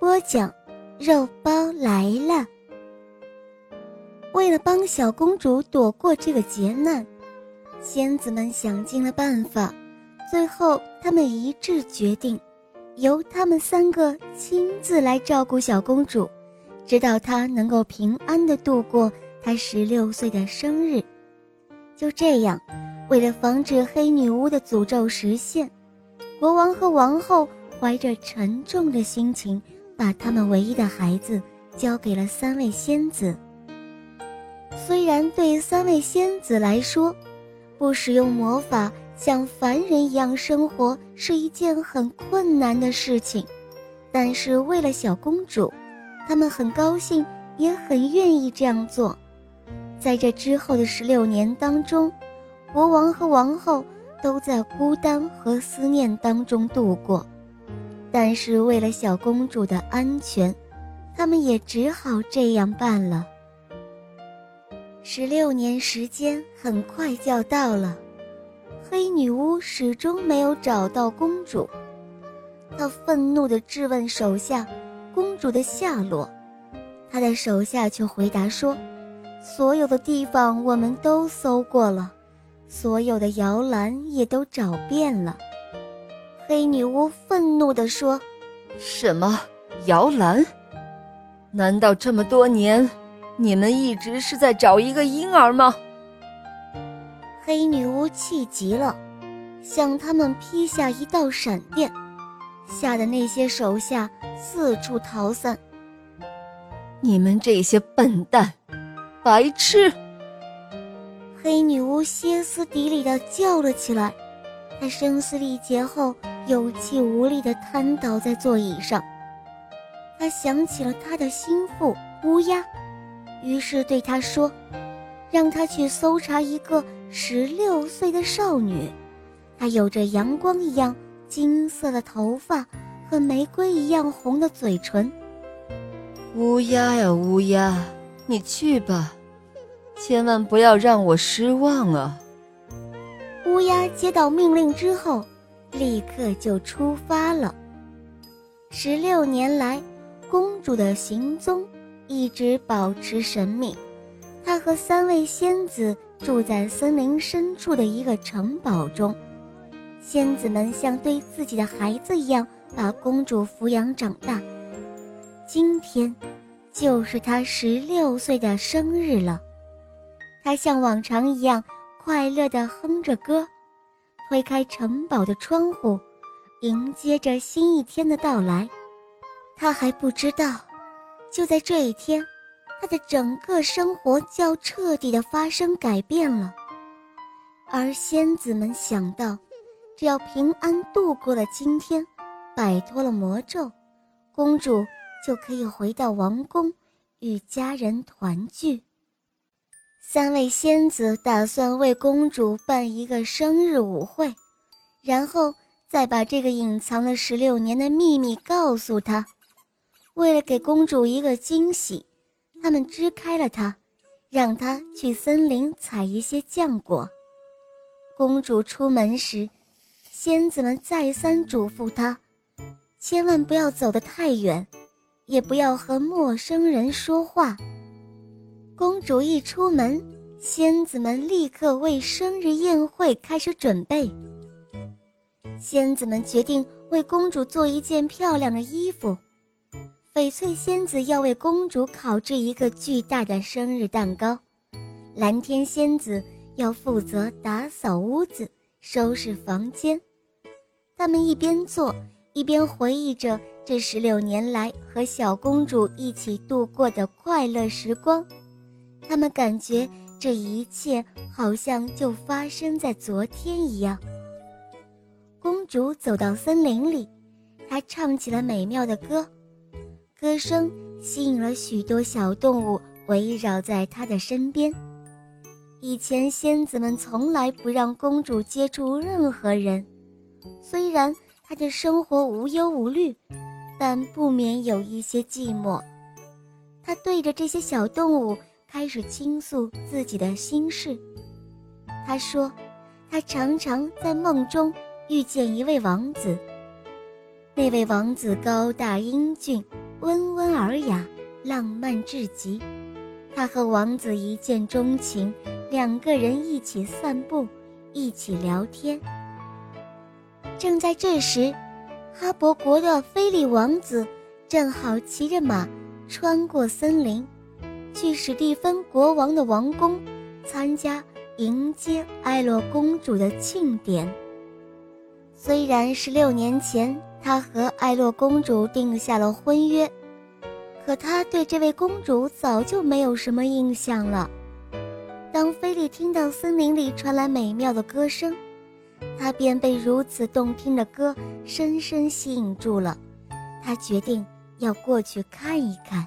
播讲，肉包来了。为了帮小公主躲过这个劫难，仙子们想尽了办法，最后他们一致决定，由他们三个亲自来照顾小公主，直到她能够平安的度过她十六岁的生日。就这样，为了防止黑女巫的诅咒实现，国王和王后怀着沉重的心情。把他们唯一的孩子交给了三位仙子。虽然对三位仙子来说，不使用魔法像凡人一样生活是一件很困难的事情，但是为了小公主，他们很高兴，也很愿意这样做。在这之后的十六年当中，国王和王后都在孤单和思念当中度过。但是为了小公主的安全，他们也只好这样办了。十六年时间很快就要到了，黑女巫始终没有找到公主。她愤怒地质问手下：“公主的下落。”她的手下却回答说：“所有的地方我们都搜过了，所有的摇篮也都找遍了。”黑女巫愤怒地说：“什么摇篮？难道这么多年，你们一直是在找一个婴儿吗？”黑女巫气极了，向他们劈下一道闪电，吓得那些手下四处逃散。你们这些笨蛋，白痴！黑女巫歇斯底里的叫了起来，他声嘶力竭后。有气无力地瘫倒在座椅上，他想起了他的心腹乌鸦，于是对他说：“让他去搜查一个十六岁的少女，她有着阳光一样金色的头发和玫瑰一样红的嘴唇。”乌鸦呀乌鸦，你去吧，千万不要让我失望啊！乌鸦接到命令之后。立刻就出发了。十六年来，公主的行踪一直保持神秘。她和三位仙子住在森林深处的一个城堡中，仙子们像对自己的孩子一样把公主抚养长大。今天，就是她十六岁的生日了。她像往常一样快乐地哼着歌。推开城堡的窗户，迎接着新一天的到来。他还不知道，就在这一天，他的整个生活就要彻底的发生改变了。而仙子们想到，只要平安度过了今天，摆脱了魔咒，公主就可以回到王宫，与家人团聚。三位仙子打算为公主办一个生日舞会，然后再把这个隐藏了十六年的秘密告诉她。为了给公主一个惊喜，他们支开了她，让她去森林采一些浆果。公主出门时，仙子们再三嘱咐她，千万不要走得太远，也不要和陌生人说话。公主一出门，仙子们立刻为生日宴会开始准备。仙子们决定为公主做一件漂亮的衣服。翡翠仙子要为公主烤制一个巨大的生日蛋糕，蓝天仙子要负责打扫屋子、收拾房间。他们一边做，一边回忆着这十六年来和小公主一起度过的快乐时光。他们感觉这一切好像就发生在昨天一样。公主走到森林里，她唱起了美妙的歌，歌声吸引了许多小动物围绕在她的身边。以前仙子们从来不让公主接触任何人，虽然她的生活无忧无虑，但不免有一些寂寞。她对着这些小动物开始倾诉自己的心事。他说，他常常在梦中遇见一位王子，那位王子高大英俊，温文尔雅，浪漫至极。他和王子一见钟情。两个人一起散步，一起聊天。正在这时，哈伯国的菲利王子正好骑着马穿过森林，去史蒂芬国王的王宫参加迎接艾洛公主的庆典。虽然十六年前他和艾洛公主定下了婚约，可他对这位公主早就没有什么印象了。当菲利听到森林里传来美妙的歌声，他便被如此动听的歌深深吸引住了。他决定要过去看一看。